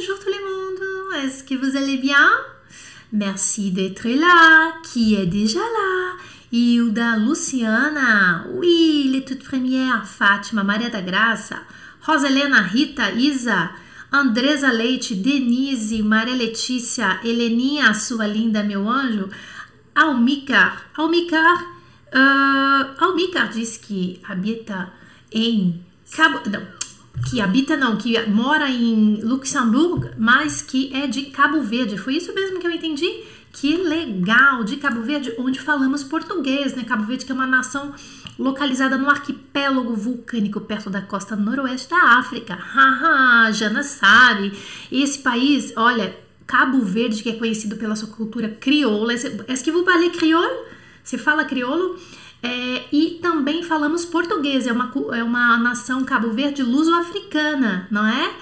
Bonjour tout le monde, est-ce que vous allez bien? Merci d'être là. Qui est déjà là? Hilda, Luciana, oui, les toutes premières, Fátima, Maria da Graça, Roselena, Rita, Isa, Andresa Leite, Denise, Maria Letícia, Heleninha, sua linda, meu anjo, Almicar, Almicar, uh, Almicar diz que habita em Cabo, não, que habita não, que mora em Luxemburgo, mas que é de Cabo Verde. Foi isso mesmo que eu entendi? Que legal, de Cabo Verde, onde falamos português, né? Cabo Verde que é uma nação localizada no arquipélago vulcânico perto da costa noroeste da África. Haha, Jana sabe. Esse país, olha, Cabo Verde, que é conhecido pela sua cultura crioula. Est-ce que vous parlez créole? Você fala crioulo? É, e também falamos português, é uma, é uma nação Cabo Verde luso-africana, não é?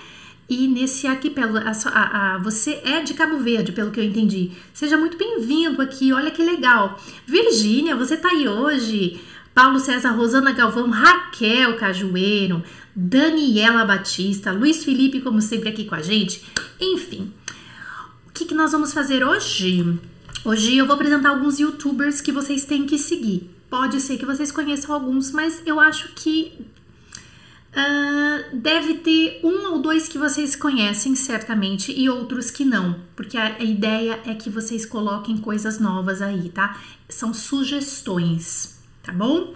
E nesse arquipélago, a, a, a, você é de Cabo Verde, pelo que eu entendi. Seja muito bem-vindo aqui, olha que legal. Virgínia, você tá aí hoje. Paulo César, Rosana Galvão, Raquel Cajueiro, Daniela Batista, Luiz Felipe, como sempre, aqui com a gente. Enfim, o que, que nós vamos fazer hoje? Hoje eu vou apresentar alguns youtubers que vocês têm que seguir. Pode ser que vocês conheçam alguns, mas eu acho que uh, deve ter um ou dois que vocês conhecem certamente e outros que não, porque a, a ideia é que vocês coloquem coisas novas aí, tá? São sugestões, tá bom?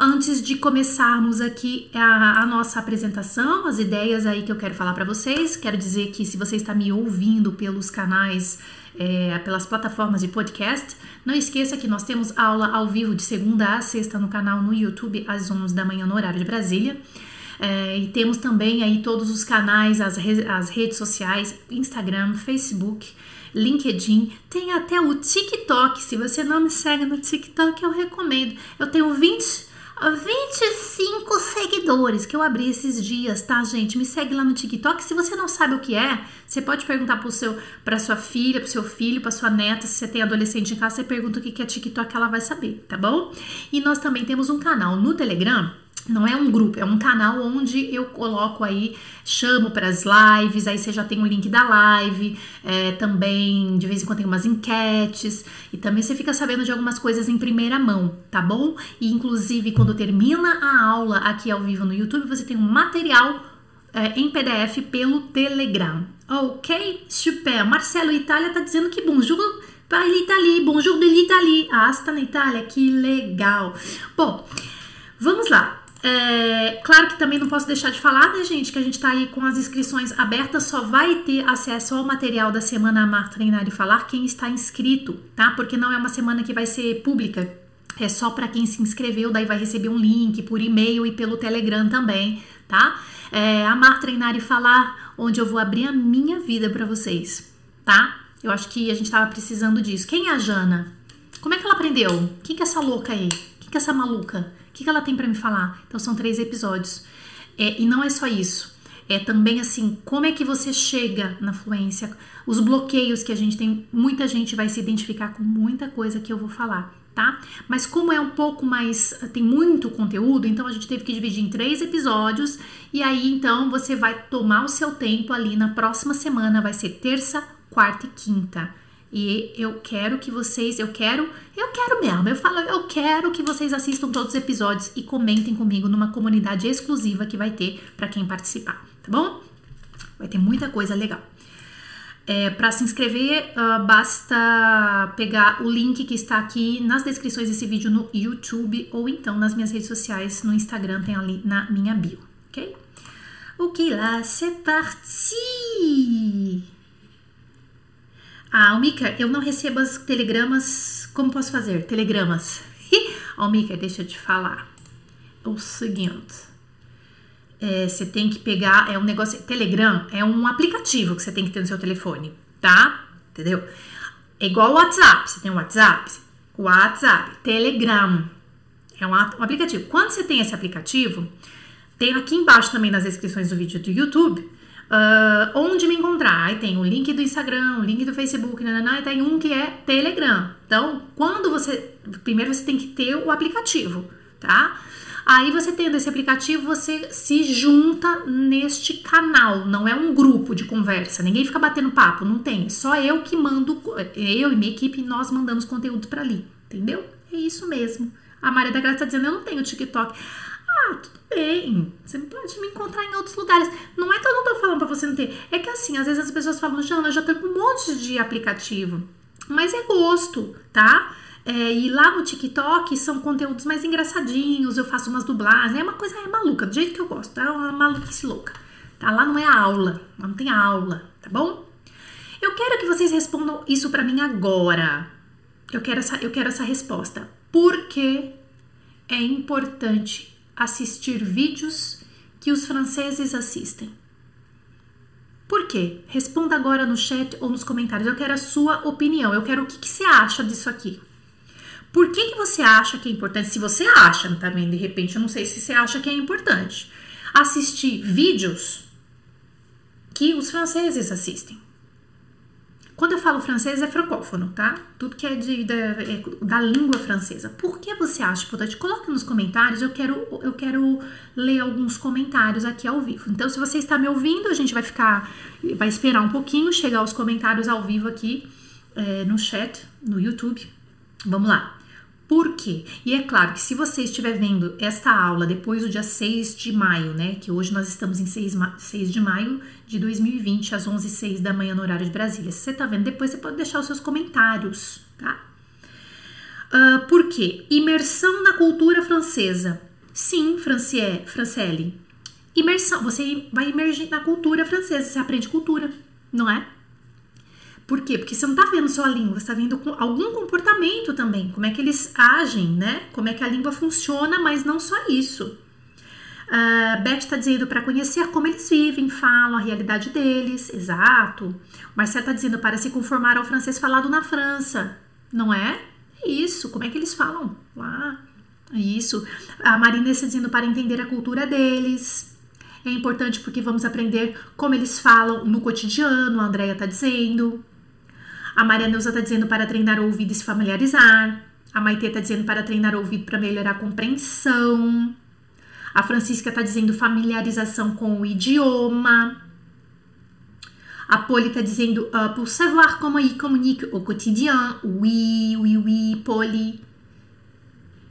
Antes de começarmos aqui a, a, nossa apresentação, as ideias aí que eu quero falar para vocês, quero dizer que se você está me ouvindo pelos canais é, pelas plataformas de podcast. Não esqueça que nós temos aula ao vivo de segunda a sexta no canal no YouTube, às 11 da manhã, no horário de Brasília. É, e temos também aí todos os canais, as, re as redes sociais, Instagram, Facebook, LinkedIn, tem até o TikTok. Se você não me segue no TikTok, eu recomendo. Eu tenho 20 25 seguidores que eu abri esses dias, tá, gente? Me segue lá no TikTok. Se você não sabe o que é, você pode perguntar pro seu, pra sua filha, pro seu filho, pra sua neta. Se você tem adolescente em casa, você pergunta o que é TikTok, ela vai saber, tá bom? E nós também temos um canal no Telegram não é um grupo, é um canal onde eu coloco aí, chamo para as lives, aí você já tem o link da live, é, também de vez em quando tem umas enquetes, e também você fica sabendo de algumas coisas em primeira mão, tá bom? E inclusive quando termina a aula aqui ao vivo no YouTube, você tem um material é, em PDF pelo Telegram. Ok? Super! Marcelo Itália tá dizendo que bonjour para l'Italie, bonjour de l'Italie. Ah, está na Itália, que legal! Bom, vamos lá. É, claro que também não posso deixar de falar, né, gente, que a gente tá aí com as inscrições abertas, só vai ter acesso ao material da semana Amar, Treinar e Falar quem está inscrito, tá? Porque não é uma semana que vai ser pública, é só para quem se inscreveu, daí vai receber um link por e-mail e pelo Telegram também, tá? É, Amar, Treinar e Falar, onde eu vou abrir a minha vida para vocês, tá? Eu acho que a gente tava precisando disso. Quem é a Jana? Como é que ela aprendeu? Quem que é essa louca aí? Quem que é essa maluca? Que, que ela tem para me falar? Então são três episódios. É, e não é só isso. É também assim, como é que você chega na fluência, os bloqueios que a gente tem, muita gente vai se identificar com muita coisa que eu vou falar, tá? Mas como é um pouco mais, tem muito conteúdo, então a gente teve que dividir em três episódios, e aí então você vai tomar o seu tempo ali na próxima semana, vai ser terça, quarta e quinta. E eu quero que vocês, eu quero, eu quero mesmo. Eu falo, eu quero que vocês assistam todos os episódios e comentem comigo numa comunidade exclusiva que vai ter para quem participar, tá bom? Vai ter muita coisa legal. É, para se inscrever, uh, basta pegar o link que está aqui nas descrições desse vídeo no YouTube ou então nas minhas redes sociais, no Instagram, tem ali na minha bio, ok? Ok, lá, c'est parti! Ah, Almica, eu não recebo as telegramas. Como posso fazer? Telegramas. Almica, deixa eu te falar. É o seguinte. É, você tem que pegar. É um negócio. Telegram é um aplicativo que você tem que ter no seu telefone, tá? Entendeu? É igual o WhatsApp. Você tem o WhatsApp. WhatsApp. Telegram. É um, um aplicativo. Quando você tem esse aplicativo, tem aqui embaixo também nas descrições do vídeo do YouTube Uh, onde me encontrar? Aí tem o link do Instagram, o link do Facebook, nanana, e tem um que é Telegram. Então, quando você. Primeiro você tem que ter o aplicativo, tá? Aí você tendo esse aplicativo, você se junta neste canal, não é um grupo de conversa, ninguém fica batendo papo, não tem. Só eu que mando, eu e minha equipe, nós mandamos conteúdo para ali, entendeu? É isso mesmo. A Maria da Graça tá dizendo, eu não tenho TikTok. Ah, bem. Você pode me encontrar em outros lugares. Não é que eu não tô falando pra você não ter. É que assim, às vezes as pessoas falam, Jana, eu já tenho um monte de aplicativo. Mas é gosto, tá? É, e lá no TikTok são conteúdos mais engraçadinhos, eu faço umas dublagens, é uma coisa é maluca, do jeito que eu gosto, tá? É uma maluquice louca. Tá? Lá não é aula, lá não tem aula, tá bom? Eu quero que vocês respondam isso para mim agora. Eu quero essa, eu quero essa resposta. Por que é importante assistir vídeos que os franceses assistem? Por quê? Responda agora no chat ou nos comentários. Eu quero a sua opinião. Eu quero o que, que você acha disso aqui. Por que, que você acha que é importante? Se você acha também, de repente, eu não sei se você acha que é importante assistir vídeos que os franceses assistem. Quando eu falo francês, é francófono, tá? Tudo que é, de, da, é da língua francesa. Por que você acha importante? Coloque nos comentários, eu quero, eu quero ler alguns comentários aqui ao vivo. Então, se você está me ouvindo, a gente vai ficar, vai esperar um pouquinho, chegar os comentários ao vivo aqui é, no chat, no YouTube. Vamos lá. Por quê? E é claro que se você estiver vendo esta aula depois do dia 6 de maio, né? Que hoje nós estamos em 6, 6 de maio de 2020, às 11h06 da manhã no horário de Brasília. Se você tá vendo depois, você pode deixar os seus comentários, tá? Uh, por quê? Imersão na cultura francesa. Sim, Francie, Franciele. Imersão, você vai imergir na cultura francesa, você aprende cultura, não é? Por quê? Porque você não está vendo só a língua, você está vendo algum comportamento também, como é que eles agem, né? Como é que a língua funciona, mas não só isso. Uh, Beth está dizendo para conhecer como eles vivem, falam, a realidade deles, exato. Marcelo está dizendo para se conformar ao francês falado na França, não é? É isso, como é que eles falam lá? É isso. A Marina está dizendo para entender a cultura deles. É importante porque vamos aprender como eles falam no cotidiano, a Andrea está dizendo. A Maria Neuza está dizendo para treinar o ouvido e se familiarizar. A Maite está dizendo para treinar o ouvido para melhorar a compreensão. A Francisca está dizendo familiarização com o idioma. A Polly está dizendo uh, pour savoir comment il communique au quotidien. Oui, oui, oui, Polly.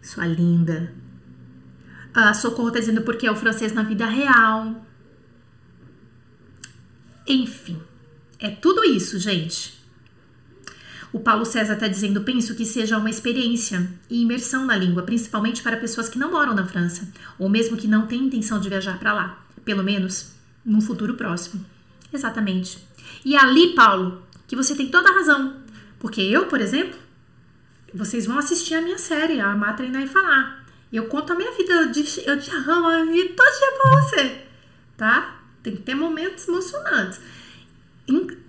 Sua linda. A Socorro está dizendo porque é o francês na vida real. Enfim, é tudo isso, gente. O Paulo César está dizendo: penso que seja uma experiência e imersão na língua, principalmente para pessoas que não moram na França, ou mesmo que não têm intenção de viajar para lá, pelo menos num futuro próximo. Exatamente. E ali, Paulo, que você tem toda a razão. Porque eu, por exemplo, vocês vão assistir a minha série, a Amar, Treinar e Falar. Eu conto a minha vida, eu te, eu te amo a vida todo dia pra você, tá? Tem que ter momentos emocionantes.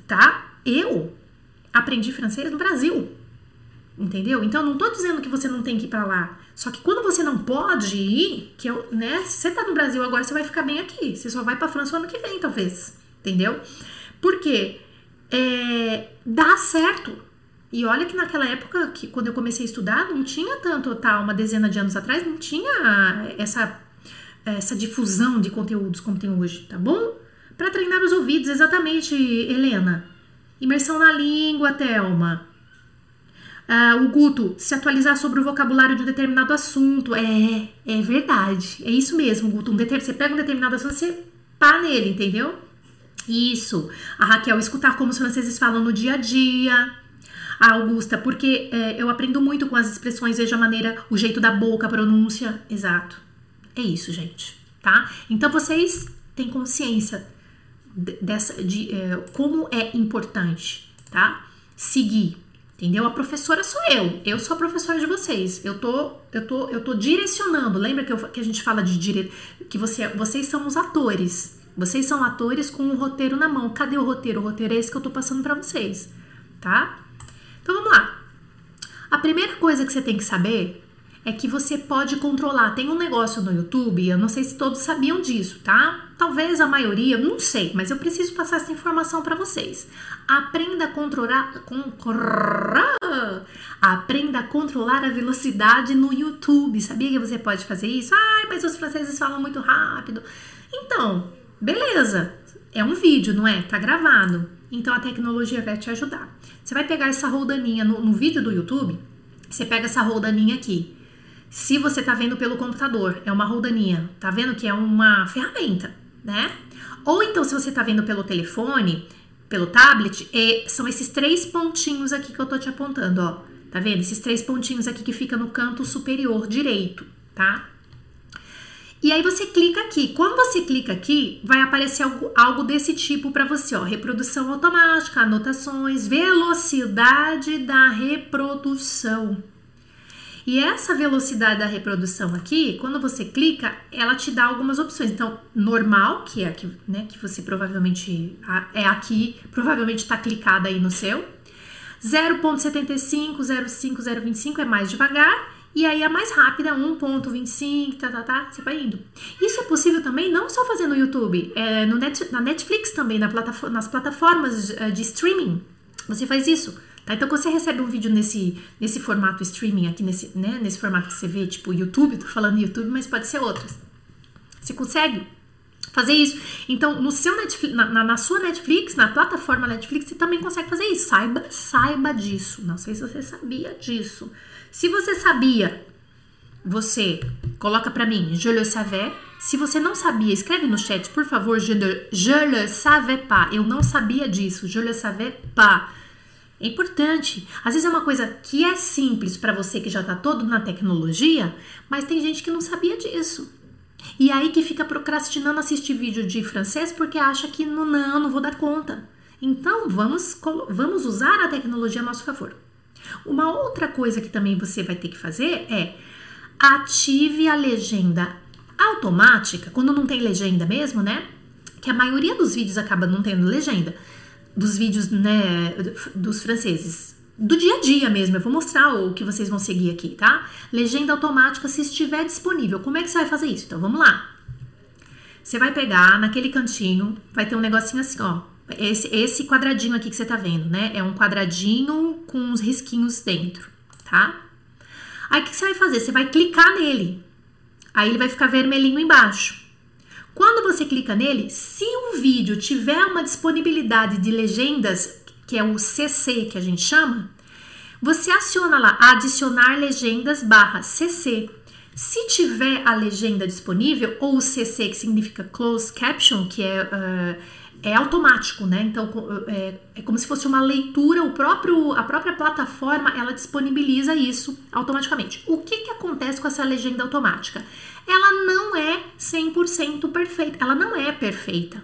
Tá? Eu aprendi francês no Brasil. Entendeu? Então, não tô dizendo que você não tem que ir para lá. Só que quando você não pode ir, que eu, né? Você tá no Brasil agora, você vai ficar bem aqui. Você só vai pra França o ano que vem, talvez. Entendeu? Porque é, dá certo. E olha que naquela época, que quando eu comecei a estudar, não tinha tanto, tá? Uma dezena de anos atrás, não tinha essa, essa difusão de conteúdos como tem hoje, tá bom? Para treinar os ouvidos, exatamente, Helena. Imersão na língua, Thelma. Uh, o Guto, se atualizar sobre o vocabulário de um determinado assunto. É, é verdade. É isso mesmo, Guto. Um. Você pega um determinado assunto, você pá nele, entendeu? Isso. A Raquel, escutar como os franceses falam no dia a dia. A Augusta, porque é, eu aprendo muito com as expressões, vejo a maneira, o jeito da boca, a pronúncia. Exato. É isso, gente. Tá? Então vocês têm consciência dessa, de é, como é importante, tá? Seguir, entendeu? A professora sou eu, eu sou a professora de vocês. Eu tô, eu tô, eu tô direcionando. Lembra que, eu, que a gente fala de dire... que você, vocês são os atores. Vocês são atores com o roteiro na mão. Cadê o roteiro? O roteiro é esse que eu tô passando para vocês, tá? Então vamos lá. A primeira coisa que você tem que saber é que você pode controlar. Tem um negócio no YouTube, eu não sei se todos sabiam disso, tá? Talvez a maioria, não sei, mas eu preciso passar essa informação para vocês. Aprenda a controlar, aprenda a controlar a velocidade no YouTube. Sabia que você pode fazer isso? Ai, mas os franceses falam muito rápido. Então, beleza. É um vídeo, não é? Tá gravado. Então a tecnologia vai te ajudar. Você vai pegar essa roldaninha no, no vídeo do YouTube, você pega essa roldaninha aqui. Se você tá vendo pelo computador, é uma roldaninha, tá vendo que é uma ferramenta, né? Ou então, se você tá vendo pelo telefone, pelo tablet, são esses três pontinhos aqui que eu tô te apontando, ó. Tá vendo? Esses três pontinhos aqui que fica no canto superior direito, tá? E aí você clica aqui. Quando você clica aqui, vai aparecer algo, algo desse tipo para você, ó, reprodução automática, anotações, velocidade da reprodução. E essa velocidade da reprodução aqui, quando você clica, ela te dá algumas opções. Então, normal, que é aqui, né, que você provavelmente é aqui, provavelmente está clicada aí no seu. 0.75, 0.5, 0.25 é mais devagar. E aí a mais rápida, 1.25, tá, tá, tá, você vai indo. Isso é possível também não só fazer no YouTube, é no Net, na Netflix também, na plataforma, nas plataformas eh, de streaming. Você faz isso. Tá? Então, quando você recebe um vídeo nesse, nesse formato streaming, aqui nesse, né, nesse formato que você vê, tipo YouTube, tô falando YouTube, mas pode ser outras. Você consegue fazer isso. Então, no seu Netflix, na, na, sua Netflix, na plataforma Netflix, você também consegue fazer isso. Saiba, saiba disso. Não sei se você sabia disso. Se você sabia, você coloca para mim, je le savais. Se você não sabia, escreve no chat, por favor, je, le, je le savais pas. Eu não sabia disso, je le savais pas. É importante. Às vezes é uma coisa que é simples para você que já está todo na tecnologia, mas tem gente que não sabia disso. E aí que fica procrastinando assistir vídeo de francês porque acha que não, não, não vou dar conta. Então vamos, vamos usar a tecnologia a nosso favor. Uma outra coisa que também você vai ter que fazer é ative a legenda automática, quando não tem legenda mesmo, né? Que a maioria dos vídeos acaba não tendo legenda dos vídeos né, dos franceses. Do dia a dia mesmo, eu vou mostrar o que vocês vão seguir aqui, tá? Legenda automática se estiver disponível. Como é que você vai fazer isso? Então vamos lá. Você vai pegar naquele cantinho, vai ter um negocinho assim, ó. Esse, esse quadradinho aqui que você tá vendo, né? É um quadradinho com uns risquinhos dentro, tá? Aí o que você vai fazer? Você vai clicar nele. Aí ele vai ficar vermelhinho embaixo. Quando você clica nele, se o vídeo tiver uma disponibilidade de legendas, que é o CC que a gente chama, você aciona lá adicionar legendas barra CC. Se tiver a legenda disponível, ou CC, que significa Closed Caption, que é, uh, é automático, né? Então é, é, como se fosse uma leitura, o próprio, a própria plataforma ela disponibiliza isso automaticamente. O que, que acontece com essa legenda automática? ela não é 100% perfeita. Ela não é perfeita,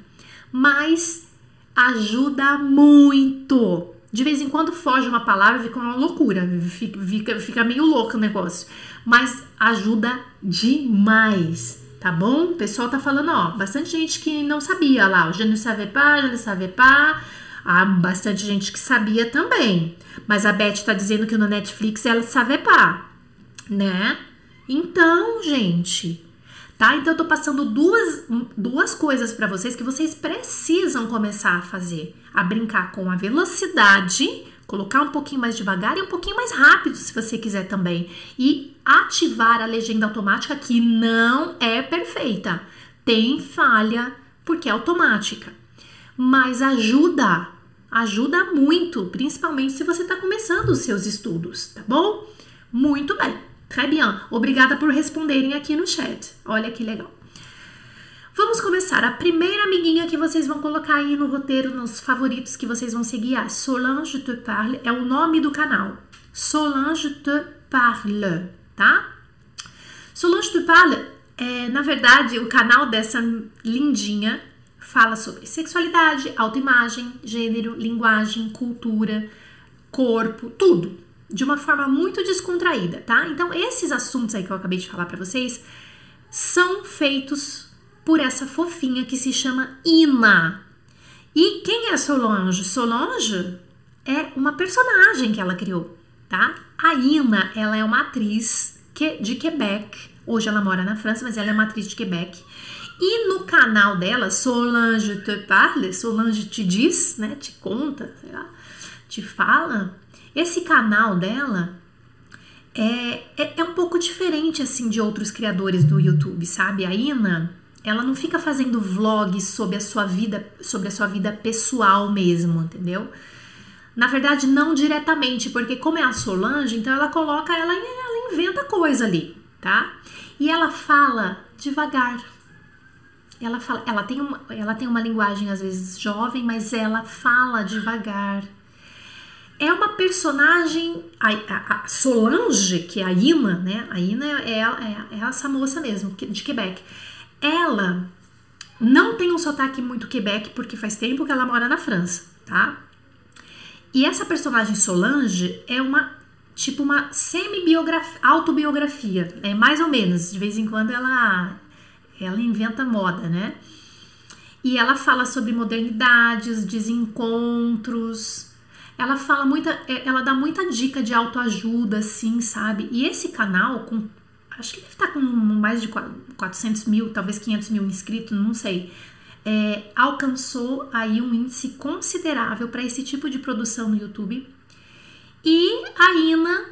mas ajuda muito. De vez em quando foge uma palavra, fica uma loucura, fica, fica meio louco o negócio, mas ajuda demais, tá bom? O pessoal tá falando, ó, bastante gente que não sabia lá, o je ne savais pas, je ne savais pas. Há bastante gente que sabia também. Mas a Beth tá dizendo que no Netflix ela sabe pá, né? Então, gente, tá? Então eu tô passando duas, duas coisas para vocês que vocês precisam começar a fazer, a brincar com a velocidade, colocar um pouquinho mais devagar e um pouquinho mais rápido, se você quiser também, e ativar a legenda automática que não é perfeita. Tem falha porque é automática, mas ajuda, ajuda muito, principalmente se você está começando os seus estudos, tá bom? Muito bem. Très bien. Obrigada por responderem aqui no chat. Olha que legal. Vamos começar. A primeira amiguinha que vocês vão colocar aí no roteiro, nos favoritos que vocês vão seguir, a Solange te parle, é o nome do canal. Solange te parle, tá? Solange te parle é, na verdade, o canal dessa lindinha fala sobre sexualidade, autoimagem, gênero, linguagem, cultura, corpo, tudo de uma forma muito descontraída, tá? Então, esses assuntos aí que eu acabei de falar para vocês são feitos por essa fofinha que se chama Ina. E quem é Solange? Solange é uma personagem que ela criou, tá? A Ina, ela é uma atriz de Quebec. Hoje ela mora na França, mas ela é uma atriz de Quebec. E no canal dela, Solange te parle, Solange te diz, né? Te conta, sei lá, te fala. Esse canal dela é, é, é um pouco diferente assim de outros criadores do YouTube, sabe? A Ina, ela não fica fazendo vlogs sobre a sua vida, sobre a sua vida pessoal mesmo, entendeu? Na verdade, não diretamente, porque como é a Solange, então ela coloca, ela, ela inventa coisa ali, tá? E ela fala devagar. Ela fala, ela tem uma, ela tem uma linguagem às vezes jovem, mas ela fala devagar. É uma personagem, a, a, Solange, que é a Ina, né? A Ina é, é, é, essa moça mesmo, de Quebec. Ela não tem um sotaque muito Quebec, porque faz tempo que ela mora na França, tá? E essa personagem Solange é uma tipo uma semi-biografia, autobiografia, é mais ou menos, de vez em quando ela ela inventa moda, né? E ela fala sobre modernidades, desencontros. Ela fala muita, é, ela dá muita dica de autoajuda, assim, sabe? E esse canal, com, acho que deve estar com mais de 400 mil, talvez 500 mil inscritos, não sei é, alcançou aí um índice considerável para esse tipo de produção no YouTube. E a Ina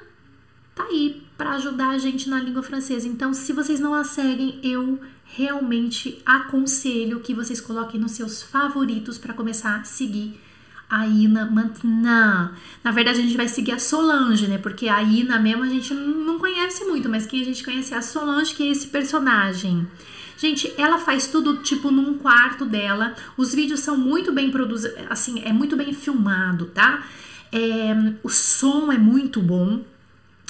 tá aí para ajudar a gente na língua francesa. Então, se vocês não a seguem, eu realmente aconselho que vocês coloquem nos seus favoritos para começar a seguir a Ina maintenant. Na verdade, a gente vai seguir a Solange, né? Porque a Ina mesmo a gente não conhece muito, mas quem a gente conhece é a Solange, que é esse personagem. Gente, ela faz tudo tipo num quarto dela. Os vídeos são muito bem produzidos, assim, é muito bem filmado, tá? É, o som é muito bom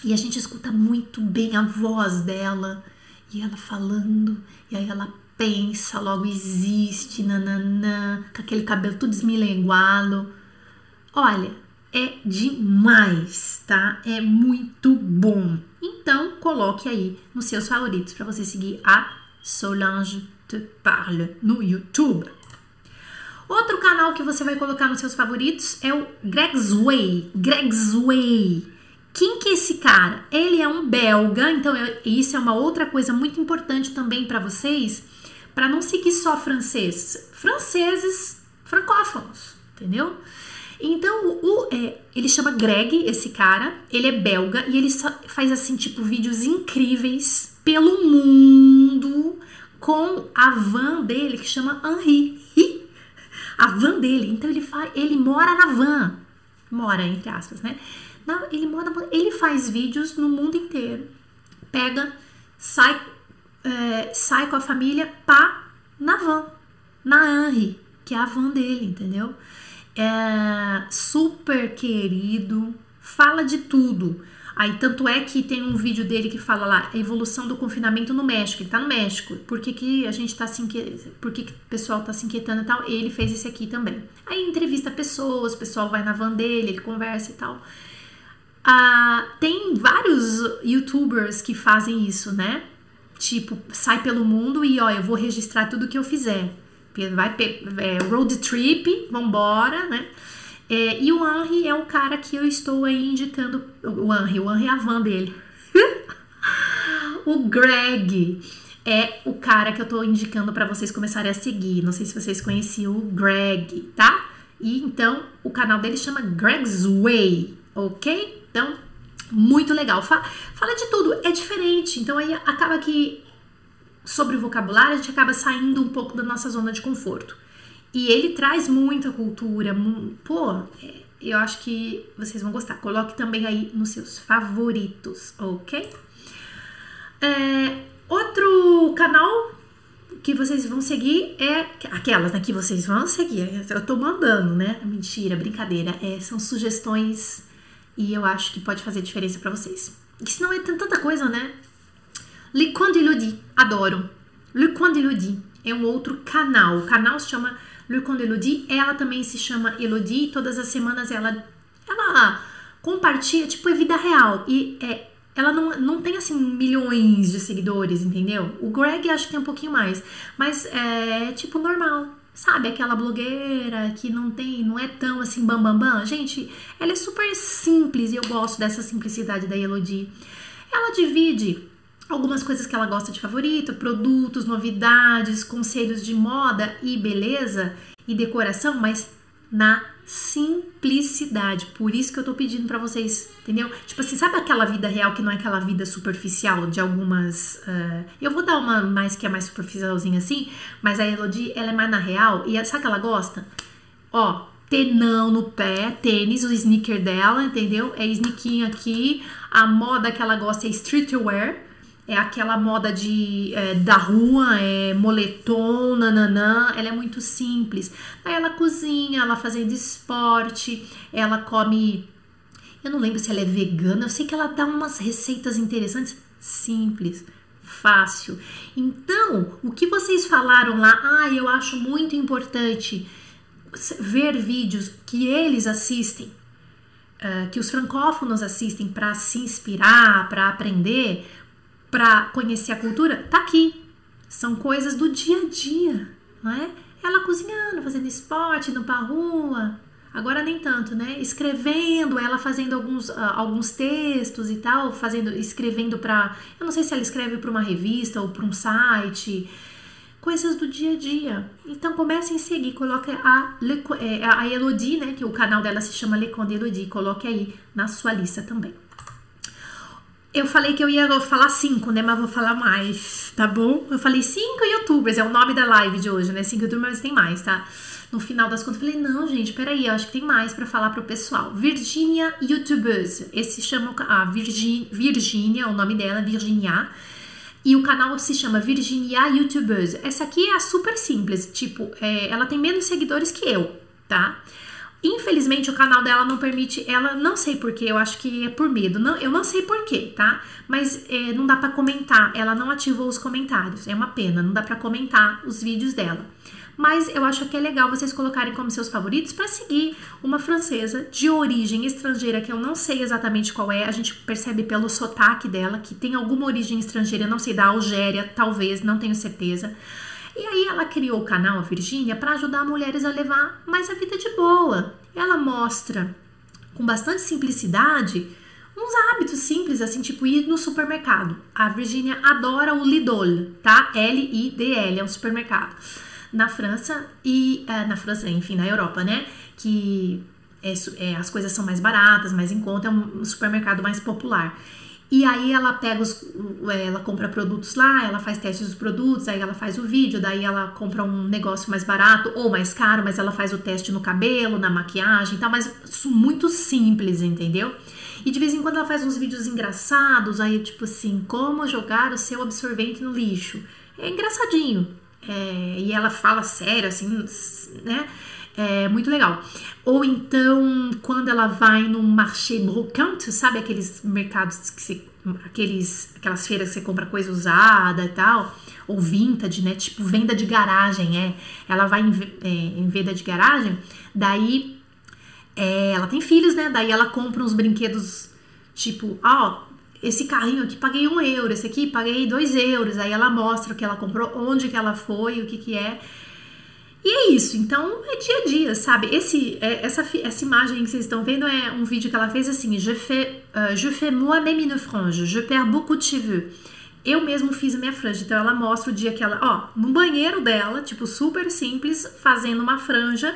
e a gente escuta muito bem a voz dela e ela falando, e aí ela pensa, logo existe, nananã, com aquele cabelo tudo esmilenguado. Olha, é demais, tá? É muito bom. Então, coloque aí nos seus favoritos para você seguir a Solange te parle no YouTube. Outro canal que você vai colocar nos seus favoritos é o Greg's Way. Greg's Way. Quem que é esse cara? Ele é um belga, então eu, isso é uma outra coisa muito importante também para vocês, para não seguir só francês, franceses francófonos, entendeu? Então, o, é, ele chama Greg, esse cara, ele é belga e ele faz assim, tipo, vídeos incríveis pelo mundo com a van dele que chama Henri. A van dele. Então ele faz, ele mora na van. Mora, entre aspas, né? Ele mora, ele faz vídeos no mundo inteiro. Pega, sai, é, sai com a família pá na van, na Henri, que é a van dele, entendeu? É super querido, fala de tudo. Aí, tanto é que tem um vídeo dele que fala lá, evolução do confinamento no México. Ele tá no México. Por que, que a gente tá se inquietando? Por que, que o pessoal tá se inquietando e tal? Ele fez esse aqui também. Aí entrevista pessoas, o pessoal vai na van dele, ele conversa e tal. Ah, tem vários youtubers que fazem isso, né? Tipo, sai pelo mundo e ó, eu vou registrar tudo que eu fizer. Vai é, road trip, vambora, né? É, e o Henry é um cara que eu estou aí indicando. O Henry, o Henry é a van dele. o Greg é o cara que eu estou indicando para vocês começarem a seguir. Não sei se vocês conheciam o Greg, tá? E então o canal dele chama Greg's Way, ok? Então, muito legal. Fala, fala de tudo, é diferente. Então aí acaba que sobre o vocabulário a gente acaba saindo um pouco da nossa zona de conforto. E ele traz muita cultura. Pô, é, eu acho que vocês vão gostar. Coloque também aí nos seus favoritos, ok? É, outro canal que vocês vão seguir é aquelas né, que vocês vão seguir. Eu tô mandando, né? Mentira, brincadeira. É, são sugestões e eu acho que pode fazer diferença para vocês. Que senão é tanta coisa, né? Le Coin de adoro. Le Coin de é um outro canal. O canal se chama Le Conde Elodie, ela também se chama Elodie, todas as semanas ela, ela compartilha, tipo, é vida real. E é, ela não, não tem, assim, milhões de seguidores, entendeu? O Greg acho que tem um pouquinho mais, mas é, tipo, normal. Sabe, aquela blogueira que não tem, não é tão assim bam bam bam. Gente, ela é super simples e eu gosto dessa simplicidade da Elodie. Ela divide algumas coisas que ela gosta de favorito, produtos, novidades, conselhos de moda e beleza e decoração, mas na simplicidade. Por isso que eu tô pedindo para vocês, entendeu? Tipo assim, sabe aquela vida real que não é aquela vida superficial de algumas. Uh, eu vou dar uma mais que é mais superficialzinha assim, mas a Elodie, ela é mais na real. E sabe que ela gosta? Ó, tenão no pé, tênis, o sneaker dela, entendeu? É sneakinho aqui. A moda que ela gosta é streetwear é aquela moda de é, da rua, é moletom, nananã, ela é muito simples. Aí ela cozinha, ela fazendo esporte, ela come. Eu não lembro se ela é vegana, eu sei que ela dá umas receitas interessantes, simples, fácil. Então, o que vocês falaram lá, ah, eu acho muito importante ver vídeos que eles assistem, uh, que os francófonos assistem para se inspirar, para aprender para conhecer a cultura, tá aqui. São coisas do dia a dia, não é? Ela cozinhando, fazendo esporte, indo pra rua. Agora nem tanto, né? Escrevendo, ela fazendo alguns, uh, alguns textos e tal, fazendo, escrevendo para, eu não sei se ela escreve para uma revista ou para um site, coisas do dia a dia. Então comecem a seguir, coloque a, é, a Elodie, né? Que o canal dela se chama Le Conde Elodie, coloque aí na sua lista também. Eu falei que eu ia falar cinco, né? Mas vou falar mais, tá bom? Eu falei cinco youtubers, é o nome da live de hoje, né? Cinco youtubers, mas tem mais, tá? No final das contas, eu falei, não, gente, peraí, eu acho que tem mais para falar pro pessoal. Virginia YouTubers. Esse chama a Virgin, Virginia, o nome dela, Virginia. E o canal se chama Virginia YouTubers. Essa aqui é super simples, tipo, é, ela tem menos seguidores que eu, tá? Infelizmente o canal dela não permite, ela não sei porquê, eu acho que é por medo, não, eu não sei porquê, tá? Mas é, não dá para comentar, ela não ativou os comentários, é uma pena, não dá para comentar os vídeos dela. Mas eu acho que é legal vocês colocarem como seus favoritos para seguir uma francesa de origem estrangeira que eu não sei exatamente qual é, a gente percebe pelo sotaque dela que tem alguma origem estrangeira, não sei da Algéria, talvez, não tenho certeza e aí ela criou o canal a Virgínia para ajudar mulheres a levar mais a vida de boa. Ela mostra com bastante simplicidade uns hábitos simples, assim, tipo ir no supermercado. A Virgínia adora o Lidl, tá? L-I-D-L, é um supermercado. Na França e. É, na França, enfim, na Europa, né? Que é, é, as coisas são mais baratas, mais em conta, é um supermercado mais popular. E aí ela pega os, é, ela compra produtos lá, ela faz testes dos produtos, aí ela faz o vídeo, daí ela compra um negócio mais barato ou mais caro, mas ela faz o teste no cabelo, na maquiagem, tá? Mas isso muito simples, entendeu? E de vez em quando ela faz uns vídeos engraçados, aí tipo assim, como jogar o seu absorvente no lixo. É engraçadinho. É, e ela fala sério, assim, né? É muito legal. Ou então, quando ela vai no marché brocante, sabe aqueles mercados que você, aqueles, aquelas feiras que você compra coisa usada e tal, ou vintage, né? Tipo venda de garagem, é. Ela vai em, é, em venda de garagem, daí é, ela tem filhos, né? Daí ela compra uns brinquedos tipo, ó, esse carrinho aqui paguei um euro, esse aqui paguei dois euros. Aí ela mostra o que ela comprou, onde que ela foi, o que que é. E é isso, então é dia a dia, sabe? Esse, é, essa, essa imagem que vocês estão vendo é um vídeo que ela fez assim: Je fais, uh, fais moi-même une frange, je perds beaucoup de cheveux. Eu mesmo fiz a minha franja, então ela mostra o dia que ela, ó, no banheiro dela, tipo super simples, fazendo uma franja.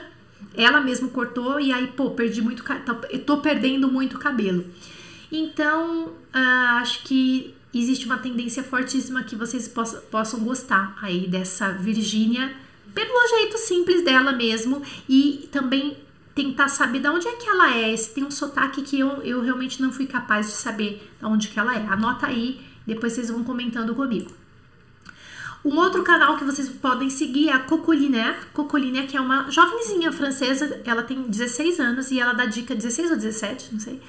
Ela mesmo cortou e aí, pô, perdi muito, tô perdendo muito cabelo. Então, uh, acho que existe uma tendência fortíssima que vocês possam, possam gostar aí dessa Virgínia pelo jeito simples dela mesmo e também tentar saber de onde é que ela é. Se tem um sotaque que eu, eu realmente não fui capaz de saber de onde que ela é. Anota aí, depois vocês vão comentando comigo. Um outro canal que vocês podem seguir é a Cocoliner. Cocoliner, que é uma jovenzinha francesa, ela tem 16 anos e ela dá dica, 16 ou 17, não sei.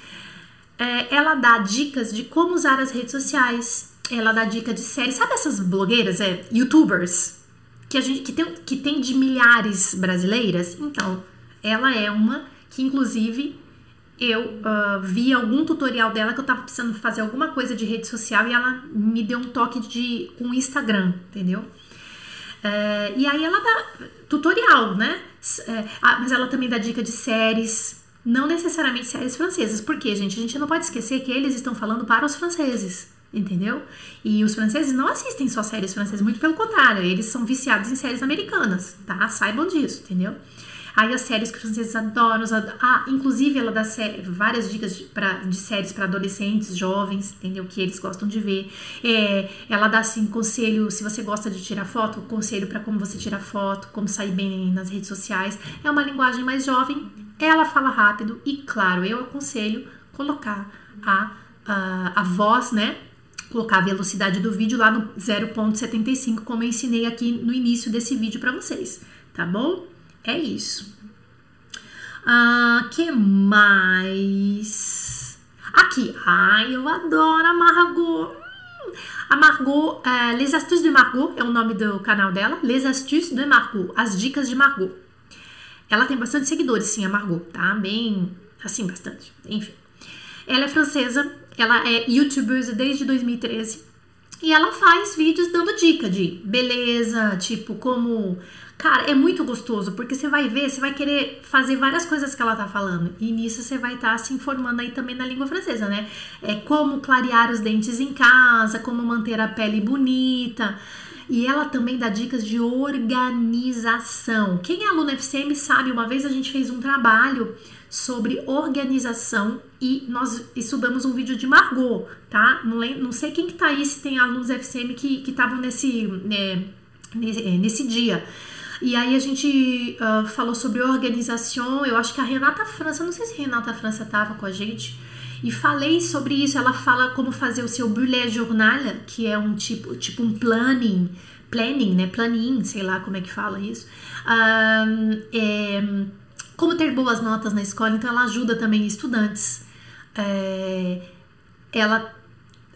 É, ela dá dicas de como usar as redes sociais, ela dá dica de séries. Sabe essas blogueiras, é, youtubers? Que a gente que tem, que tem de milhares brasileiras, então ela é uma que inclusive eu uh, vi algum tutorial dela que eu tava precisando fazer alguma coisa de rede social e ela me deu um toque de com Instagram, entendeu? Uh, e aí ela dá tutorial, né? Uh, mas ela também dá dica de séries, não necessariamente séries francesas, porque gente, a gente não pode esquecer que eles estão falando para os franceses, entendeu? E os franceses não assistem só séries francesas, muito pelo contrário, eles são viciados em séries americanas, tá? Saibam disso, entendeu? Aí as séries que os franceses adoram, ah, inclusive ela dá várias dicas de, pra, de séries para adolescentes, jovens, entendeu? Que eles gostam de ver. É, ela dá assim conselho, se você gosta de tirar foto, conselho para como você tira foto, como sair bem nas redes sociais. É uma linguagem mais jovem, ela fala rápido e, claro, eu aconselho colocar a, a, a voz, né? Colocar a velocidade do vídeo lá no 0.75, como eu ensinei aqui no início desse vídeo para vocês, tá bom? É isso. Ah, que mais? Aqui. Ai, eu adoro a Margot. Hum, a Margot, é, Les Astuces de Margot é o nome do canal dela. Les Astuces de Margot. As dicas de Margot. Ela tem bastante seguidores, sim, a Margot, tá? Bem, assim, bastante. Enfim. Ela é francesa, ela é youtuber desde 2013. E ela faz vídeos dando dica de beleza, tipo, como Cara, é muito gostoso, porque você vai ver, você vai querer fazer várias coisas que ela tá falando. E nisso você vai estar tá se informando aí também na língua francesa, né? É como clarear os dentes em casa, como manter a pele bonita. E ela também dá dicas de organização. Quem é aluno FCM sabe, uma vez a gente fez um trabalho sobre organização e nós estudamos um vídeo de Margot, tá? Não, não sei quem que tá aí, se tem alunos FCM que estavam nesse, né, nesse, é, nesse dia. E aí a gente uh, falou sobre organização. Eu acho que a Renata França, não sei se Renata França estava com a gente. E falei sobre isso. Ela fala como fazer o seu bullet journal, que é um tipo, tipo um planning, planning, né? Planning, sei lá como é que fala isso. Um, é, como ter boas notas na escola. Então ela ajuda também estudantes. É, ela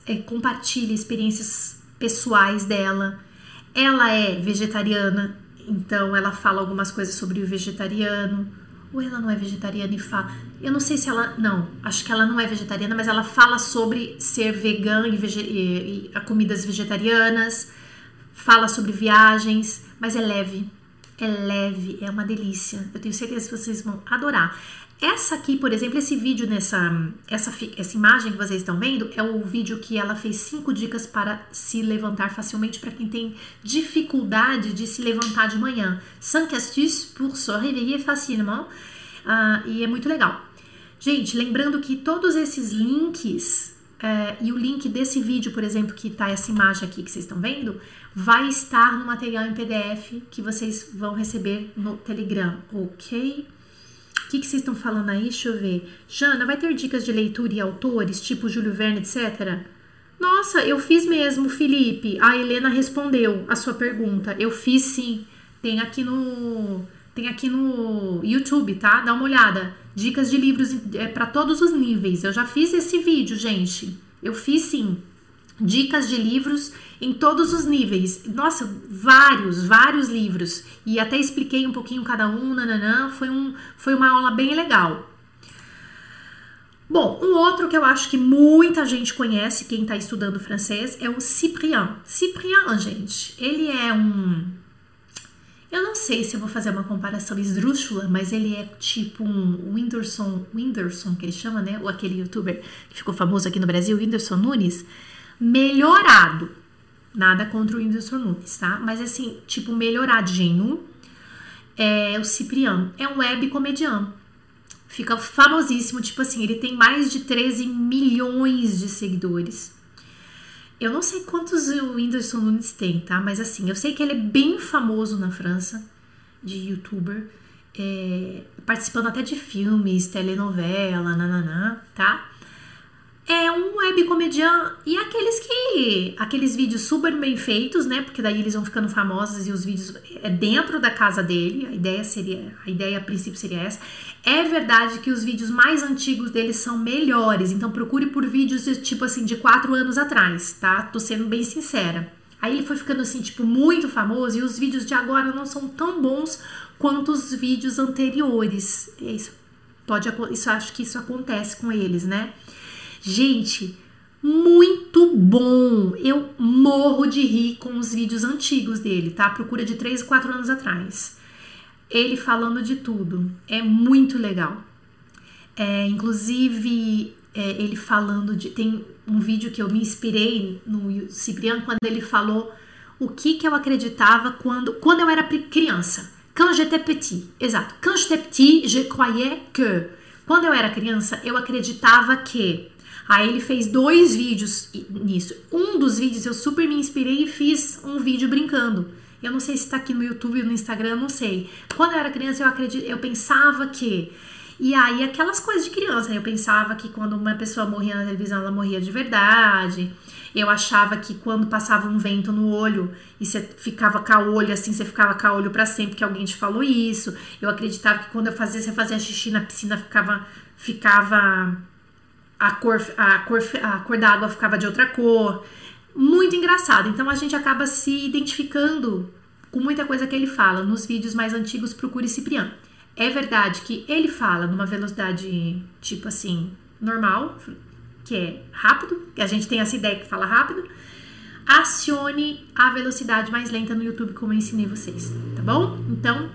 é, compartilha experiências pessoais dela. Ela é vegetariana, então ela fala algumas coisas sobre o vegetariano, ou ela não é vegetariana e fala. Eu não sei se ela. Não, acho que ela não é vegetariana, mas ela fala sobre ser vegana e, vege, e, e comidas vegetarianas, fala sobre viagens, mas é leve. É leve, é uma delícia. Eu tenho certeza que vocês vão adorar. Essa aqui, por exemplo, esse vídeo nessa essa, essa imagem que vocês estão vendo é o vídeo que ela fez cinco dicas para se levantar facilmente para quem tem dificuldade de se levantar de manhã. Cinq astuces pour se réveiller facilement. Uh, e é muito legal. Gente, lembrando que todos esses links uh, e o link desse vídeo, por exemplo, que tá essa imagem aqui que vocês estão vendo, vai estar no material em PDF que vocês vão receber no Telegram, ok? que, que vocês estão falando aí? Deixa eu ver. Jana, vai ter dicas de leitura e autores, tipo Júlio Verne, etc? Nossa, eu fiz mesmo, Felipe. A Helena respondeu a sua pergunta. Eu fiz sim. Tem aqui no tem aqui no YouTube, tá? Dá uma olhada. Dicas de livros é, para todos os níveis. Eu já fiz esse vídeo, gente. Eu fiz sim. Dicas de livros em todos os níveis. Nossa, vários, vários livros. E até expliquei um pouquinho cada um, nananã. Foi, um, foi uma aula bem legal. Bom, um outro que eu acho que muita gente conhece, quem está estudando francês, é o Cyprien. Cyprien, gente, ele é um. Eu não sei se eu vou fazer uma comparação esdrúxula, mas ele é tipo um Whindersson, Whindersson, que ele chama, né? Ou aquele youtuber que ficou famoso aqui no Brasil, Whindersson Nunes, melhorado. Nada contra o Whindersson Nunes, tá? Mas assim, tipo, melhoradinho. É o Cipriano. É um web comediante. Fica famosíssimo, tipo assim, ele tem mais de 13 milhões de seguidores. Eu não sei quantos o Whindersson Nunes tem, tá? Mas assim, eu sei que ele é bem famoso na França, de youtuber, é, participando até de filmes, telenovela, nananã, tá? é um web comedian e aqueles que aqueles vídeos super bem feitos, né? Porque daí eles vão ficando famosos e os vídeos é dentro da casa dele. A ideia seria, a ideia a princípio seria essa. É verdade que os vídeos mais antigos deles são melhores, então procure por vídeos de, tipo assim de quatro anos atrás, tá? Tô sendo bem sincera. Aí ele foi ficando assim, tipo, muito famoso e os vídeos de agora não são tão bons quanto os vídeos anteriores. É isso pode isso acho que isso acontece com eles, né? Gente, muito bom. Eu morro de rir com os vídeos antigos dele, tá? Procura de 3 e 4 anos atrás. Ele falando de tudo. É muito legal. É, inclusive, é, ele falando de. Tem um vídeo que eu me inspirei no Cipriano quando ele falou o que, que eu acreditava quando, quando eu era criança. Quand j'étais petit. Exato. Quand j'étais petit, je croyais que. Quando eu era criança, eu acreditava que. Aí ele fez dois vídeos nisso. Um dos vídeos eu super me inspirei e fiz um vídeo brincando. Eu não sei se tá aqui no YouTube ou no Instagram, não sei. Quando eu era criança, eu acredito, eu pensava que e aí, aquelas coisas de criança, eu pensava que quando uma pessoa morria na televisão, ela morria de verdade. Eu achava que quando passava um vento no olho e você ficava com o olho assim, você ficava com o olho para sempre que alguém te falou isso. Eu acreditava que quando eu fazia, você fazia xixi na piscina, ficava ficava a cor a cor a cor da água ficava de outra cor. Muito engraçado. Então a gente acaba se identificando com muita coisa que ele fala. Nos vídeos mais antigos, procure Cipriano. É verdade que ele fala numa velocidade tipo assim, normal, que é rápido, que a gente tem essa ideia que fala rápido. Acione a velocidade mais lenta no YouTube, como eu ensinei vocês, tá bom? Então,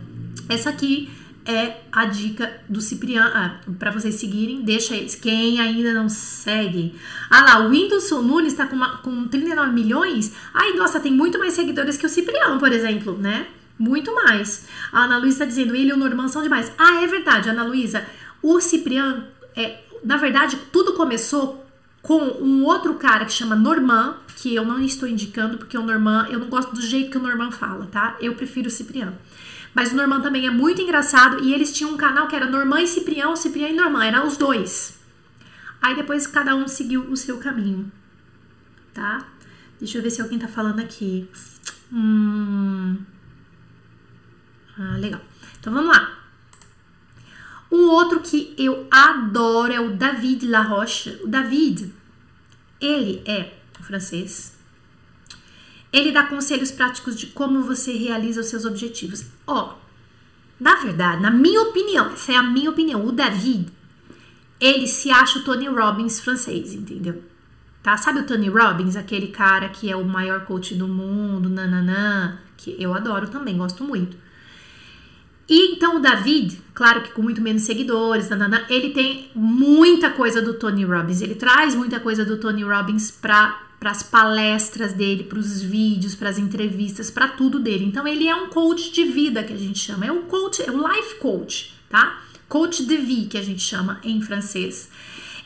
essa aqui é a dica do Cipriano ah, para vocês seguirem. Deixa eles. Quem ainda não segue. Ah lá, o Whindersson Nunes está com, com 39 milhões. Ai, nossa, tem muito mais seguidores que o Cipriano, por exemplo, né? Muito mais. A Ana Luísa está dizendo, ele e o Norman são demais. Ah, é verdade, Ana Luísa. O Cipriano, é, na verdade, tudo começou com um outro cara que chama Norman, que eu não estou indicando, porque o Norman, eu não gosto do jeito que o Norman fala, tá? Eu prefiro o Cipriano. Mas o Norman também é muito engraçado e eles tinham um canal que era Norman e Cipriano, Cipriano e Norman, eram os dois. Aí depois cada um seguiu o seu caminho, tá? Deixa eu ver se alguém tá falando aqui. Hum... Ah, legal. Então vamos lá. Um outro que eu adoro é o David Laroche. O David, ele é francês. Ele dá conselhos práticos de como você realiza os seus objetivos. Ó, oh, na verdade, na minha opinião, essa é a minha opinião, o David, ele se acha o Tony Robbins francês, entendeu? Tá? Sabe o Tony Robbins, aquele cara que é o maior coach do mundo, nananã, que eu adoro também, gosto muito. E então o David, claro que com muito menos seguidores, nanana, ele tem muita coisa do Tony Robbins. Ele traz muita coisa do Tony Robbins para as palestras dele, para os vídeos, para as entrevistas, para tudo dele. Então ele é um coach de vida que a gente chama, é um coach, é um life coach, tá? Coach de vie que a gente chama em francês.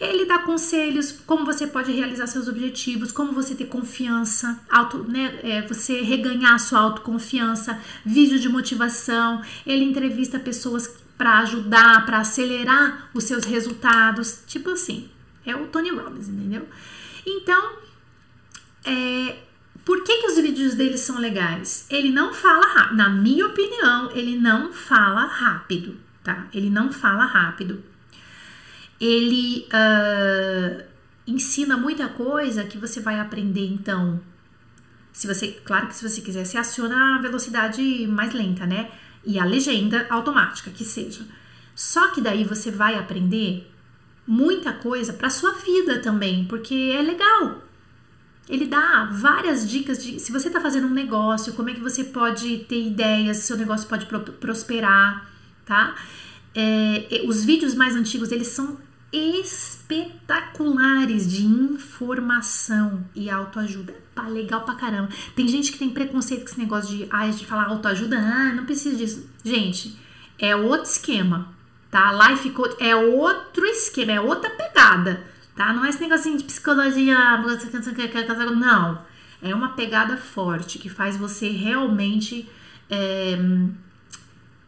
Ele dá conselhos como você pode realizar seus objetivos, como você ter confiança, auto, né, é, você reganhar sua autoconfiança, vídeo de motivação. Ele entrevista pessoas para ajudar, para acelerar os seus resultados, tipo assim. É o Tony Robbins, entendeu? Então, é, por que, que os vídeos dele são legais? Ele não fala rápido. Na minha opinião, ele não fala rápido, tá? Ele não fala rápido ele uh, ensina muita coisa que você vai aprender então. Se você, claro que se você quiser, você aciona a velocidade mais lenta, né? E a legenda automática, que seja. Só que daí você vai aprender muita coisa para sua vida também, porque é legal. Ele dá várias dicas de se você está fazendo um negócio, como é que você pode ter ideias, seu negócio pode prosperar, tá? É, os vídeos mais antigos eles são espetaculares de informação e autoajuda. Pá, legal pra caramba. Tem gente que tem preconceito com esse negócio de, ah, de falar autoajuda, ah, não precisa disso. Gente, é outro esquema, tá? Life coach é outro esquema, é outra pegada, tá? Não é esse negocinho de psicologia, não. É uma pegada forte que faz você realmente é,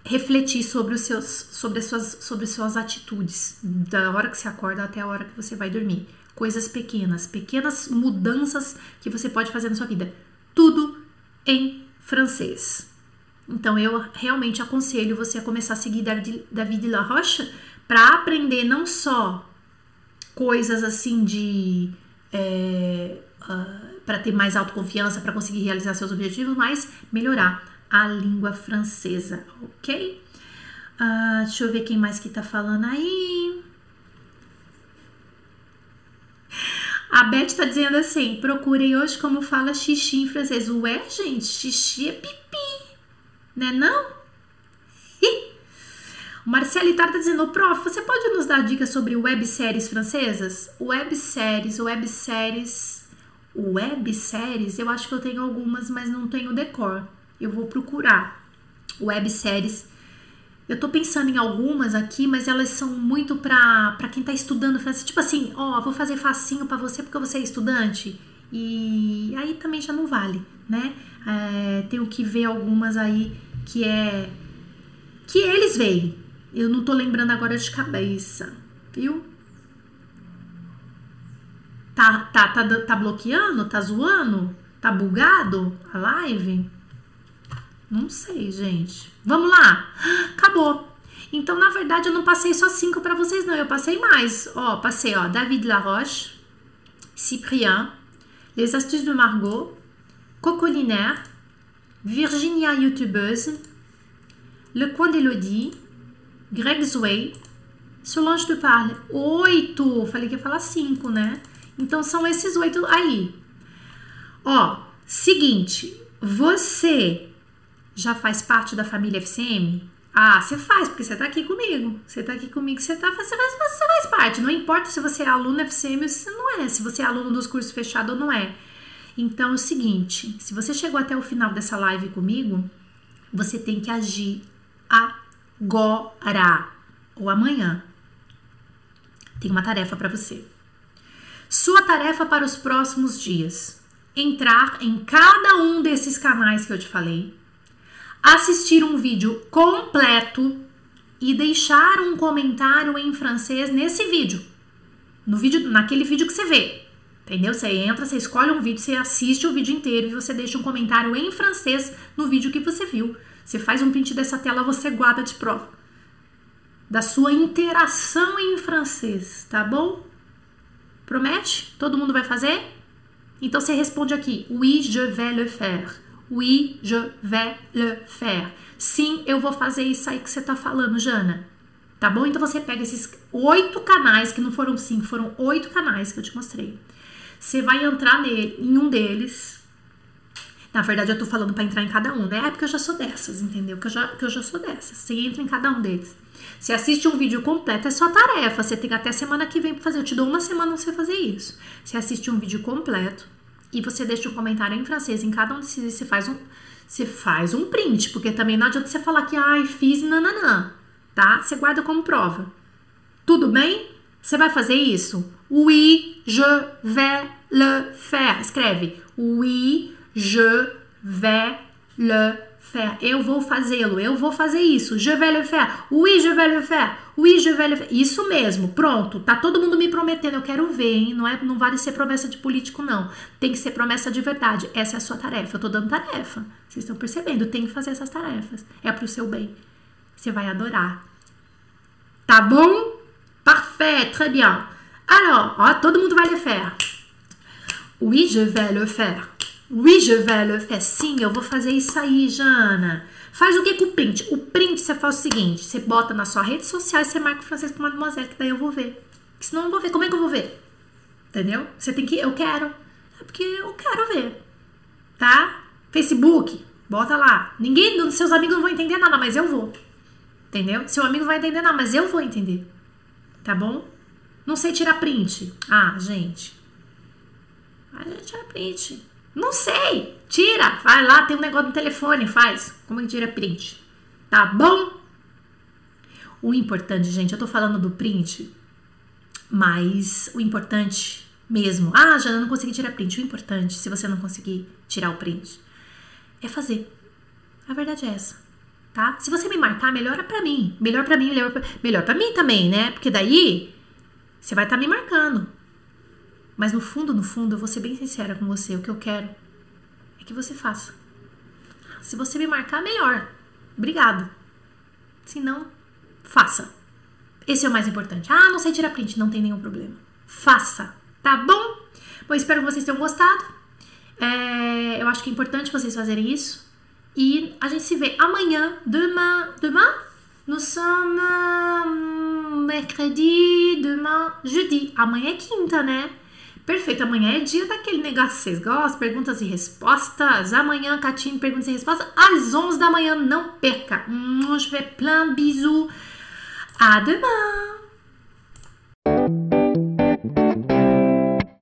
refletir sobre os seus sobre as suas sobre as suas atitudes da hora que você acorda até a hora que você vai dormir. Coisas pequenas pequenas mudanças que você pode fazer na sua vida. Tudo em francês. Então eu realmente aconselho você a começar a seguir David, David La Roche para aprender não só coisas assim de é, uh, ah, para ter mais autoconfiança para conseguir realizar seus objetivos mas melhorar a língua francesa, ok? Uh, deixa eu ver quem mais que tá falando aí. A Beth tá dizendo assim: procurei hoje como fala xixi em francês. Ué, gente, xixi é pipi, né? Não? O Marcelo tá dizendo, prof, você pode nos dar dicas sobre webséries francesas? Webséries, webséries, webséries, eu acho que eu tenho algumas, mas não tenho decor. Eu vou procurar webséries. Eu tô pensando em algumas aqui, mas elas são muito pra, pra quem tá estudando francês. Tipo assim, ó, vou fazer facinho para você porque você é estudante. E aí também já não vale, né? É, tenho que ver algumas aí que é. que eles veem. Eu não tô lembrando agora de cabeça, viu? Tá, tá, tá, tá bloqueando? Tá zoando? Tá bugado a live? Não sei, gente. Vamos lá. Acabou. Então, na verdade, eu não passei só cinco para vocês, não. Eu passei mais. Ó, passei, ó, David Laroche, Cyprien, Les Astuces de Margot, Cocolinaire, Virginia Youtubeuse, Le Coin d'Elodie, Greg Zway, Solange de Parle. Oito! Falei que ia falar cinco, né? Então são esses oito aí. Ó, seguinte, você já faz parte da família FCM? Ah, você faz, porque você tá aqui comigo. Você tá aqui comigo, você tá você faz, você faz parte. Não importa se você é aluno FCM ou se não é, se você é aluno dos cursos fechados ou não é. Então é o seguinte: se você chegou até o final dessa live comigo, você tem que agir agora ou amanhã. Tem uma tarefa para você. Sua tarefa para os próximos dias: entrar em cada um desses canais que eu te falei, assistir um vídeo completo e deixar um comentário em francês nesse vídeo. No vídeo, naquele vídeo que você vê. Entendeu? Você entra, você escolhe um vídeo, você assiste o vídeo inteiro e você deixa um comentário em francês no vídeo que você viu. Você faz um print dessa tela, você guarda de prova. Da sua interação em francês, tá bom? Promete? Todo mundo vai fazer? Então você responde aqui: Oui, je vais le faire. Oui, je vais le faire. Sim, eu vou fazer isso aí que você tá falando, Jana. Tá bom? Então você pega esses oito canais, que não foram cinco, foram oito canais que eu te mostrei. Você vai entrar nele, em um deles. Na verdade, eu tô falando para entrar em cada um, né? É porque eu já sou dessas, entendeu? Que eu, já, que eu já sou dessas. Você entra em cada um deles. Você assiste um vídeo completo, é sua tarefa. Você tem até semana que vem pra fazer. Eu te dou uma semana pra você fazer isso. Você assiste um vídeo completo e você deixa um comentário em francês. Em cada um desses, você faz um, você faz um print, porque também não adianta você falar que, ai, fiz nananã, tá? Você guarda como prova. Tudo bem? Você vai fazer isso? Oui, je vais le faire. Escreve. Oui, je vais le faire. Eu vou fazê-lo. Eu vou fazer isso. Je vais le faire. Oui, je vais le faire. Oui, je vais le faire. Isso mesmo. Pronto. Tá todo mundo me prometendo. Eu quero ver, hein? Não, é, não vale ser promessa de político, não. Tem que ser promessa de verdade. Essa é a sua tarefa. Eu tô dando tarefa. Vocês estão percebendo? Tem que fazer essas tarefas. É pro seu bem. Você vai adorar. Tá bom? Parfait. Très bien. Alors, ó, todo mundo vai le faire. Oui, je vais le faire. Oui, je vais le faire. Sim, eu vou fazer isso aí, Jana. Faz o que com o print? O print você faz o seguinte: você bota na sua rede social e você marca o francês com mademoiselle, que daí eu vou ver. Porque senão eu não vou ver. Como é que eu vou ver? Entendeu? Você tem que. Eu quero. É porque eu quero ver. Tá? Facebook, bota lá. Ninguém, seus amigos não vão entender nada, mas eu vou. Entendeu? Seu amigo vai entender nada, mas eu vou entender. Tá bom? Não sei tirar print. Ah, gente. A gente tira print. Não sei. Tira. Vai lá, tem um negócio no telefone, faz. Como é que tira print? Tá bom? O importante, gente, eu tô falando do print, mas o importante mesmo. Ah, já não consegui tirar print. O importante, se você não conseguir tirar o print, é fazer. A verdade é essa, tá? Se você me marcar, melhora para mim. Melhor para mim, melhor pra, melhor para mim também, né? Porque daí você vai estar tá me marcando. Mas no fundo, no fundo, eu vou ser bem sincera com você. O que eu quero é que você faça. Se você me marcar, melhor. Obrigado. Se não, faça. Esse é o mais importante. Ah, não sei tirar print, não tem nenhum problema. Faça, tá bom? Bom, espero que vocês tenham gostado. É, eu acho que é importante vocês fazerem isso. E a gente se vê amanhã, demain, demain? Nous sommes hum, mercredi, demain, jeudi. Amanhã é quinta, né? Perfeito, amanhã é dia daquele negócio que vocês gostam, perguntas e respostas. Amanhã, Catinho, perguntas e respostas, às 11 da manhã, não perca. Je fais plein bisous. À demain!